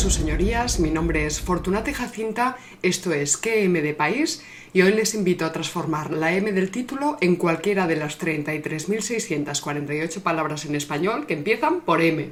Sus señorías. Mi nombre es Fortunate Jacinta, esto es QM de País y hoy les invito a transformar la M del título en cualquiera de las 33.648 palabras en español que empiezan por M.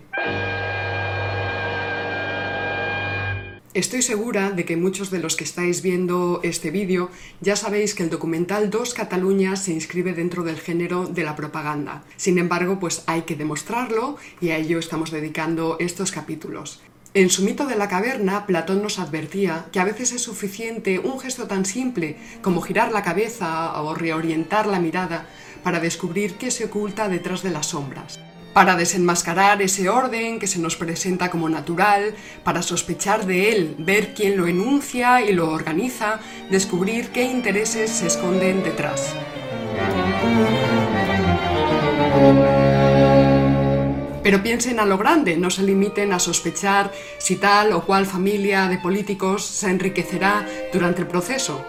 Estoy segura de que muchos de los que estáis viendo este vídeo ya sabéis que el documental Dos Cataluña se inscribe dentro del género de la propaganda. Sin embargo, pues hay que demostrarlo y a ello estamos dedicando estos capítulos. En su mito de la caverna, Platón nos advertía que a veces es suficiente un gesto tan simple como girar la cabeza o reorientar la mirada para descubrir qué se oculta detrás de las sombras para desenmascarar ese orden que se nos presenta como natural, para sospechar de él, ver quién lo enuncia y lo organiza, descubrir qué intereses se esconden detrás. Pero piensen a lo grande, no se limiten a sospechar si tal o cual familia de políticos se enriquecerá durante el proceso.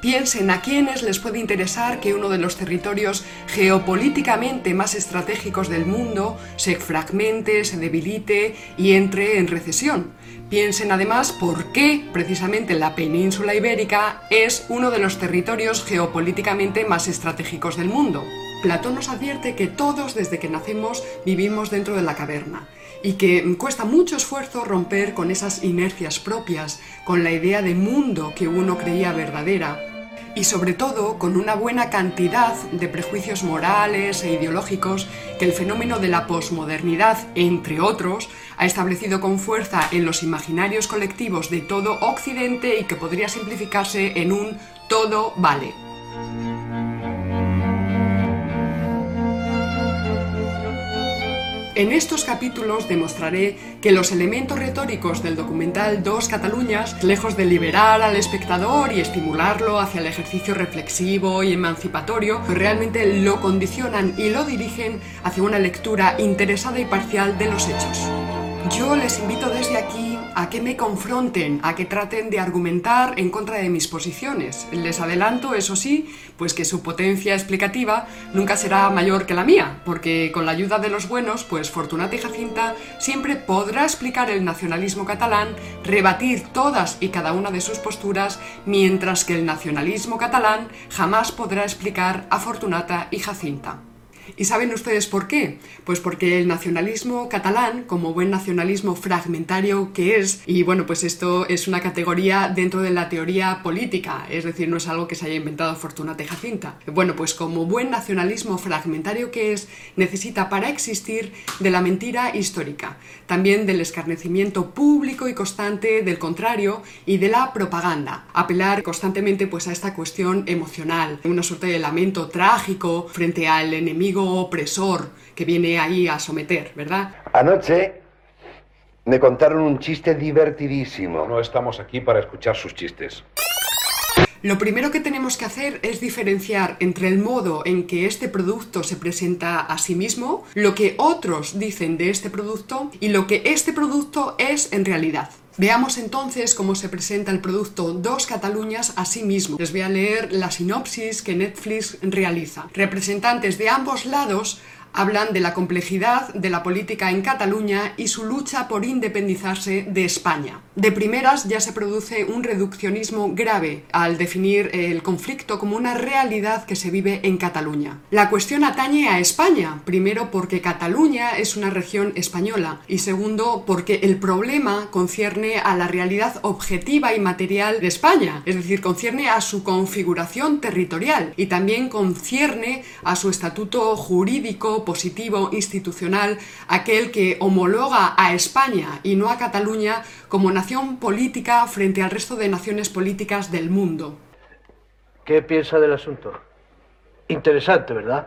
Piensen a quienes les puede interesar que uno de los territorios geopolíticamente más estratégicos del mundo se fragmente, se debilite y entre en recesión. Piensen además por qué precisamente la península ibérica es uno de los territorios geopolíticamente más estratégicos del mundo. Platón nos advierte que todos desde que nacemos vivimos dentro de la caverna y que cuesta mucho esfuerzo romper con esas inercias propias, con la idea de mundo que uno creía verdadera y sobre todo con una buena cantidad de prejuicios morales e ideológicos que el fenómeno de la posmodernidad, entre otros, ha establecido con fuerza en los imaginarios colectivos de todo Occidente y que podría simplificarse en un todo vale. En estos capítulos demostraré que los elementos retóricos del documental Dos Cataluñas, lejos de liberar al espectador y estimularlo hacia el ejercicio reflexivo y emancipatorio, realmente lo condicionan y lo dirigen hacia una lectura interesada y parcial de los hechos. Yo les invito desde aquí a que me confronten, a que traten de argumentar en contra de mis posiciones. Les adelanto, eso sí, pues que su potencia explicativa nunca será mayor que la mía, porque con la ayuda de los buenos, pues Fortunata y Jacinta siempre podrá explicar el nacionalismo catalán, rebatir todas y cada una de sus posturas, mientras que el nacionalismo catalán jamás podrá explicar a Fortunata y Jacinta. ¿Y saben ustedes por qué? Pues porque el nacionalismo catalán, como buen nacionalismo fragmentario que es, y bueno, pues esto es una categoría dentro de la teoría política, es decir, no es algo que se haya inventado Fortunata Jacinta. Bueno, pues como buen nacionalismo fragmentario que es, necesita para existir de la mentira histórica, también del escarnecimiento público y constante del contrario y de la propaganda. Apelar constantemente pues a esta cuestión emocional, una suerte de lamento trágico frente al enemigo opresor que viene ahí a someter, ¿verdad? Anoche me contaron un chiste divertidísimo. No estamos aquí para escuchar sus chistes. Lo primero que tenemos que hacer es diferenciar entre el modo en que este producto se presenta a sí mismo, lo que otros dicen de este producto y lo que este producto es en realidad. Veamos entonces cómo se presenta el producto Dos Cataluñas a sí mismo. Les voy a leer la sinopsis que Netflix realiza. Representantes de ambos lados hablan de la complejidad de la política en Cataluña y su lucha por independizarse de España. De primeras ya se produce un reduccionismo grave al definir el conflicto como una realidad que se vive en Cataluña. La cuestión atañe a España, primero porque Cataluña es una región española y segundo porque el problema concierne a la realidad objetiva y material de España, es decir, concierne a su configuración territorial y también concierne a su estatuto jurídico positivo, institucional, aquel que homologa a España y no a Cataluña como nación política frente al resto de naciones políticas del mundo. ¿Qué piensa del asunto? Interesante, ¿verdad?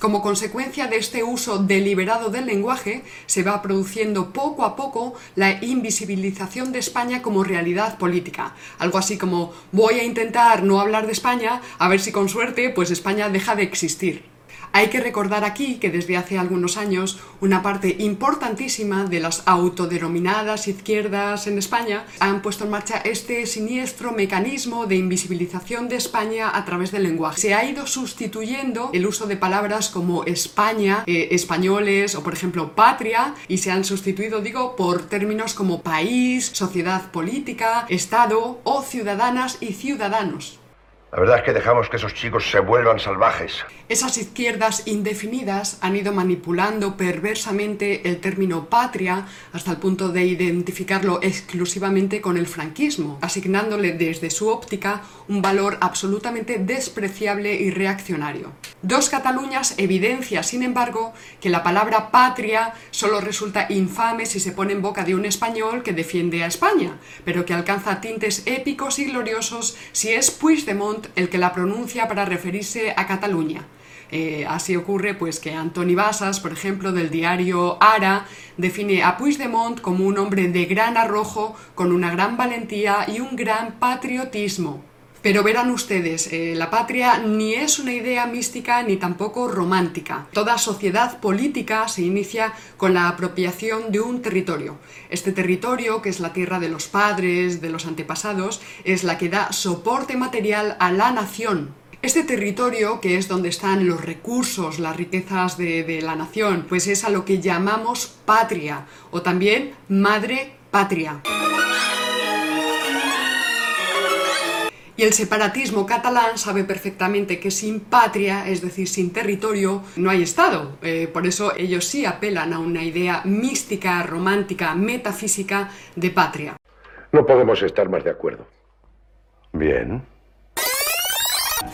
Como consecuencia de este uso deliberado del lenguaje, se va produciendo poco a poco la invisibilización de España como realidad política. Algo así como voy a intentar no hablar de España, a ver si con suerte pues España deja de existir. Hay que recordar aquí que desde hace algunos años una parte importantísima de las autodenominadas izquierdas en España han puesto en marcha este siniestro mecanismo de invisibilización de España a través del lenguaje. Se ha ido sustituyendo el uso de palabras como España, eh, españoles o por ejemplo patria y se han sustituido, digo, por términos como país, sociedad política, Estado o ciudadanas y ciudadanos. La verdad es que dejamos que esos chicos se vuelvan salvajes. Esas izquierdas indefinidas han ido manipulando perversamente el término patria hasta el punto de identificarlo exclusivamente con el franquismo, asignándole desde su óptica un valor absolutamente despreciable y reaccionario. Dos Cataluñas evidencia, sin embargo, que la palabra patria solo resulta infame si se pone en boca de un español que defiende a España, pero que alcanza tintes épicos y gloriosos si es Puigdemont el que la pronuncia para referirse a Cataluña. Eh, así ocurre pues que Antoni Basas, por ejemplo, del diario Ara, define a Puigdemont como un hombre de gran arrojo, con una gran valentía y un gran patriotismo. Pero verán ustedes, eh, la patria ni es una idea mística ni tampoco romántica. Toda sociedad política se inicia con la apropiación de un territorio. Este territorio, que es la tierra de los padres, de los antepasados, es la que da soporte material a la nación, este territorio, que es donde están los recursos, las riquezas de, la nación, pues es a lo que llamamos patria o también madre patria. Y el separatismo catalán sabe perfectamente que sin patria, es decir, sin territorio, no hay Estado. Eh, por eso ellos sí apelan a una idea mística, romántica, metafísica de patria. No podemos estar más de acuerdo. Bien.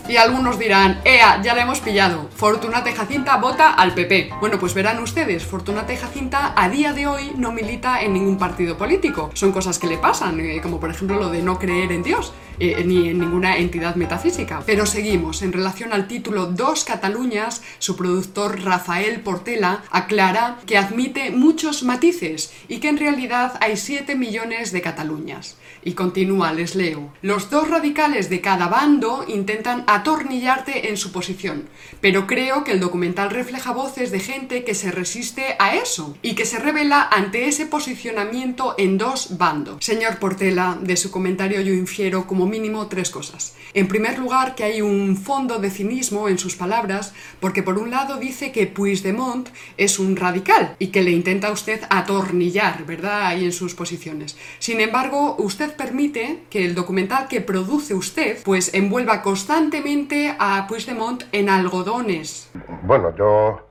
Y algunos dirán, ¡Ea! Ya la hemos pillado. Fortunata Jacinta vota al PP. Bueno, pues verán ustedes, Fortunata Jacinta a día de hoy no milita en ningún partido político. Son cosas que le pasan, eh, como por ejemplo lo de no creer en Dios. Eh, ni en ninguna entidad metafísica. Pero seguimos. En relación al título Dos Cataluñas, su productor Rafael Portela aclara que admite muchos matices y que en realidad hay 7 millones de Cataluñas. Y continúa, les leo. Los dos radicales de cada bando intentan atornillarte en su posición, pero creo que el documental refleja voces de gente que se resiste a eso y que se revela ante ese posicionamiento en dos bandos. Señor Portela, de su comentario yo infiero como mínimo tres cosas. En primer lugar, que hay un fondo de cinismo en sus palabras, porque por un lado dice que Puigdemont es un radical y que le intenta a usted atornillar, ¿verdad?, ahí en sus posiciones. Sin embargo, usted permite que el documental que produce usted, pues envuelva constantemente a Puigdemont en algodones. Bueno, yo...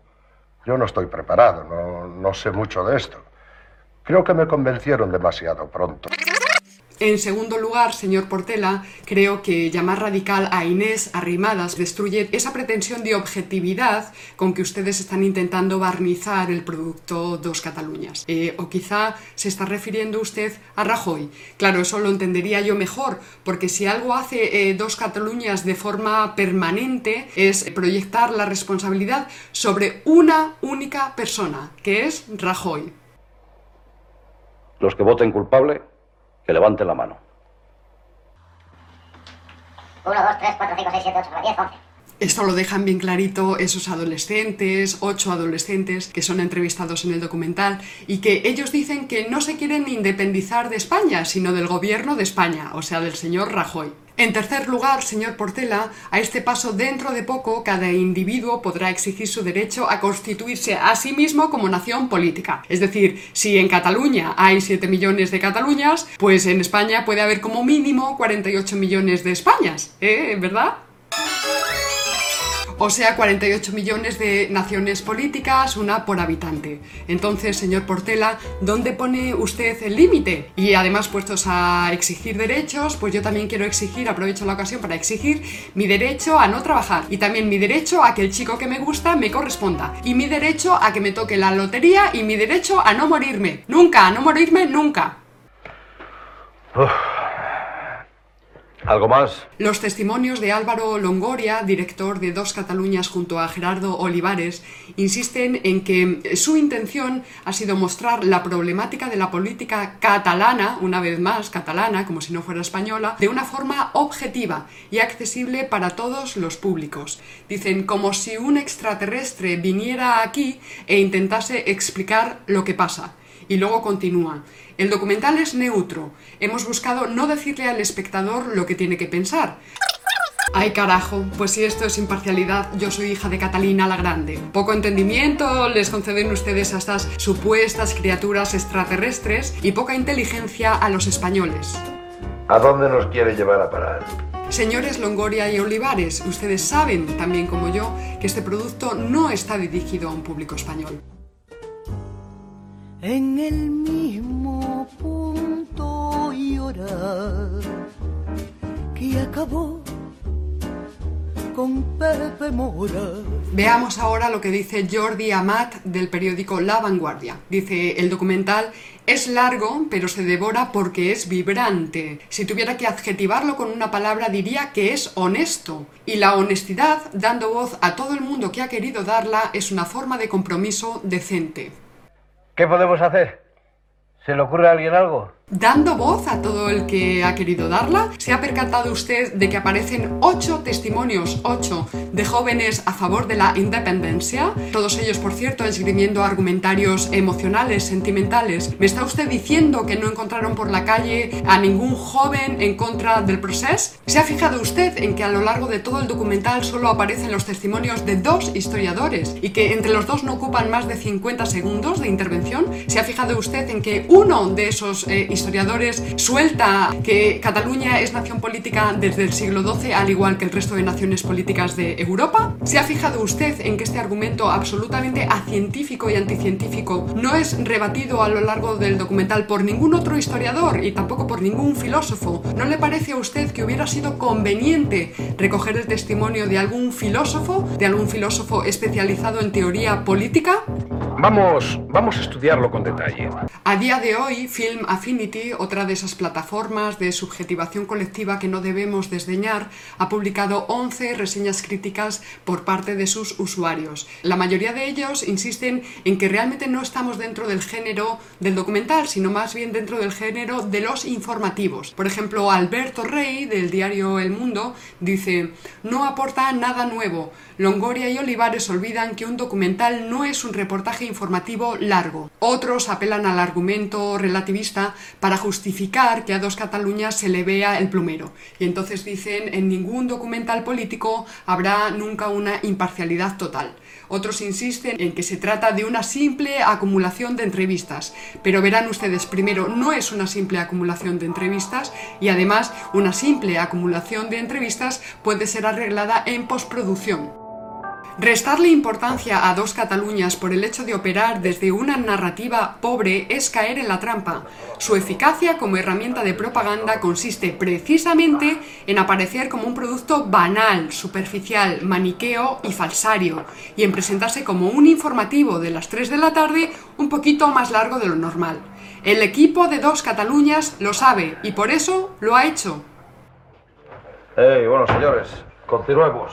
Yo no estoy preparado, no, no sé mucho de esto. Creo que me convencieron demasiado pronto. En segundo lugar, señor Portela, creo que llamar radical a Inés Arrimadas destruye esa pretensión de objetividad con que ustedes están intentando barnizar el producto Dos Cataluñas. Eh, o quizá se está refiriendo usted a Rajoy. Claro, eso lo entendería yo mejor, porque si algo hace eh, Dos Cataluñas de forma permanente es proyectar la responsabilidad sobre una única persona, que es Rajoy. Los que voten culpable que levante la mano. 1, 2, 3, 4, 5, 6, 7, 8, 9, 10, 11. Esto lo dejan bien clarito esos adolescentes, ocho adolescentes que son entrevistados en el documental y que ellos dicen que no se quieren independizar de España, sino del gobierno de España, o sea, del señor Rajoy. En tercer lugar, señor Portela, a este paso dentro de poco cada individuo podrá exigir su derecho a constituirse a sí mismo como nación política. Es decir, si en Cataluña hay 7 millones de Cataluñas, pues en España puede haber como mínimo 48 millones de Españas, ¿eh? ¿Verdad? O sea 48 millones de naciones políticas, una por habitante. Entonces, señor Portela, ¿dónde pone usted el límite? Y además, puestos a exigir derechos, pues yo también quiero exigir, aprovecho la ocasión para exigir mi derecho a no trabajar y también mi derecho a que el chico que me gusta me corresponda y mi derecho a que me toque la lotería y mi derecho a no morirme. Nunca, a no morirme nunca. ¿Algo más? Los testimonios de Álvaro Longoria, director de Dos Cataluñas junto a Gerardo Olivares, insisten en que su intención ha sido mostrar la problemática de la política catalana, una vez más catalana, como si no fuera española, de una forma objetiva y accesible para todos los públicos. Dicen como si un extraterrestre viniera aquí e intentase explicar lo que pasa. Y luego continúa. El documental es neutro. Hemos buscado no decirle al espectador lo que tiene que pensar. Ay carajo, pues si esto es imparcialidad, yo soy hija de Catalina la Grande. Poco entendimiento les conceden ustedes a estas supuestas criaturas extraterrestres y poca inteligencia a los españoles. ¿A dónde nos quiere llevar a parar? Señores Longoria y Olivares, ustedes saben, también como yo, que este producto no está dirigido a un público español. En el mismo punto y hora que acabó con Pepe Mora. Veamos ahora lo que dice Jordi Amat del periódico La Vanguardia. Dice el documental es largo, pero se devora porque es vibrante. Si tuviera que adjetivarlo con una palabra diría que es honesto. Y la honestidad, dando voz a todo el mundo que ha querido darla, es una forma de compromiso decente. ¿Qué podemos hacer? ¿Se le ocurre a alguien algo? Dando voz a todo el que ha querido darla, ¿se ha percatado usted de que aparecen ocho testimonios, ocho, de jóvenes a favor de la independencia? Todos ellos, por cierto, esgrimiendo argumentarios emocionales, sentimentales. ¿Me está usted diciendo que no encontraron por la calle a ningún joven en contra del proceso? ¿Se ha fijado usted en que a lo largo de todo el documental solo aparecen los testimonios de dos historiadores y que entre los dos no ocupan más de 50 segundos de intervención? ¿Se ha fijado usted en que uno de esos eh, historiadores suelta que Cataluña es nación política desde el siglo XII, al igual que el resto de naciones políticas de Europa? ¿Se ha fijado usted en que este argumento absolutamente acientífico y anticientífico no es rebatido a lo largo del documental por ningún otro historiador y tampoco por ningún filósofo? ¿No le parece a usted que hubiera sido conveniente recoger el testimonio de algún filósofo, de algún filósofo especializado en teoría política? Vamos, vamos a estudiarlo con detalle. A día de hoy, Film Affinity, otra de esas plataformas de subjetivación colectiva que no debemos desdeñar, ha publicado 11 reseñas críticas por parte de sus usuarios. La mayoría de ellos insisten en que realmente no estamos dentro del género del documental, sino más bien dentro del género de los informativos. Por ejemplo, Alberto Rey, del diario El Mundo, dice, no aporta nada nuevo. Longoria y Olivares olvidan que un documental no es un reportaje informativo largo. Otros apelan al argumento relativista para justificar que a dos Cataluñas se le vea el plumero. Y entonces dicen, en ningún documental político habrá nunca una imparcialidad total. Otros insisten en que se trata de una simple acumulación de entrevistas. Pero verán ustedes, primero, no es una simple acumulación de entrevistas y además una simple acumulación de entrevistas puede ser arreglada en postproducción. Restarle importancia a dos Cataluñas por el hecho de operar desde una narrativa pobre es caer en la trampa. Su eficacia como herramienta de propaganda consiste precisamente en aparecer como un producto banal, superficial, maniqueo y falsario, y en presentarse como un informativo de las 3 de la tarde un poquito más largo de lo normal. El equipo de dos Cataluñas lo sabe y por eso lo ha hecho. Hey, bueno, señores, continuemos.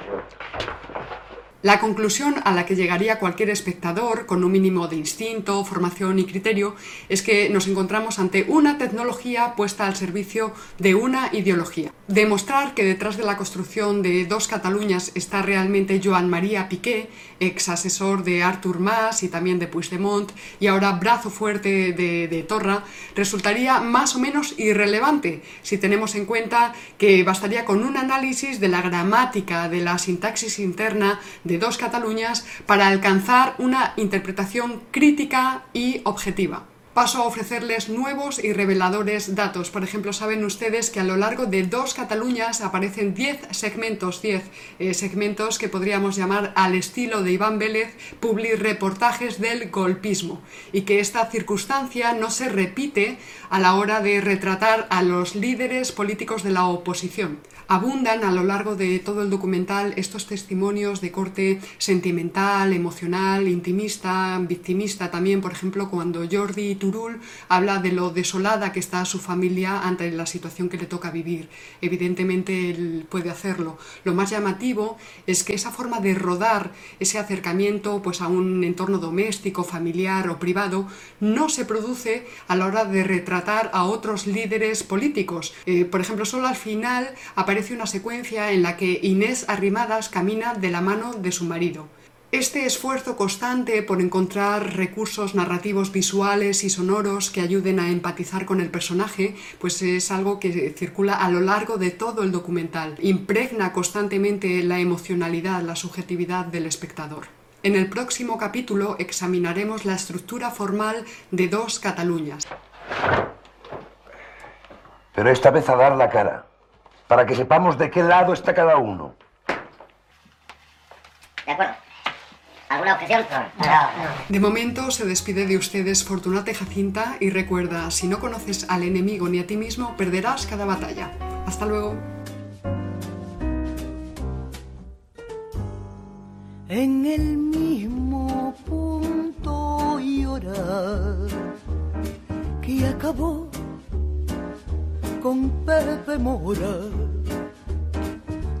Sure. La conclusión a la que llegaría cualquier espectador con un mínimo de instinto, formación y criterio es que nos encontramos ante una tecnología puesta al servicio de una ideología. Demostrar que detrás de la construcción de dos Cataluñas está realmente Joan María Piqué, ex asesor de Artur Mas y también de Puigdemont y ahora brazo fuerte de, Torra, resultaría más o menos irrelevante si tenemos en cuenta que bastaría con un análisis de la gramática, de la sintaxis interna, dos Cataluñas para alcanzar una interpretación crítica y objetiva. Paso a ofrecerles nuevos y reveladores datos. Por ejemplo, saben ustedes que a lo largo de dos Cataluñas aparecen 10 segmentos, 10 eh, segmentos que podríamos llamar al estilo de Iván Vélez, public reportajes del golpismo, y que esta circunstancia no se repite a la hora de retratar a los líderes políticos de la oposición. Abundan a lo largo de todo el documental estos testimonios de corte sentimental, emocional, intimista, victimista también, por ejemplo, cuando Jordi Turul habla de lo desolada que está su familia ante la situación que le toca vivir. Evidentemente él puede hacerlo. Lo más llamativo es que esa forma de rodar ese acercamiento pues a un entorno doméstico, familiar o privado no se produce a la hora de retratar a otros líderes políticos. Eh, por ejemplo, solo al final aparece una secuencia en la que Inés Arrimadas camina de la mano de su marido. Este esfuerzo constante por encontrar recursos narrativos visuales y sonoros que ayuden a empatizar con el personaje, pues es algo que circula a lo largo de todo el documental. Impregna constantemente la emocionalidad, la subjetividad del espectador. En el próximo capítulo examinaremos la estructura formal de dos Cataluñas. Pero esta vez a dar la cara, para que sepamos de qué lado está cada uno. De acuerdo. ¿Alguna objeción? De momento se despide de ustedes Fortunate Jacinta y recuerda, si no conoces al enemigo ni a ti mismo, perderás cada batalla. Hasta luego. en el mismo punto y hora que acabó con Pepe Mora.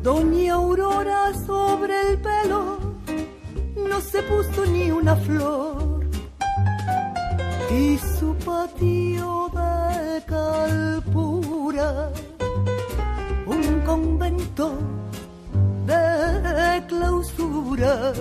Doña Aurora sobre el pelo no se puso ni una flor y su patio de calpura un convento de clausura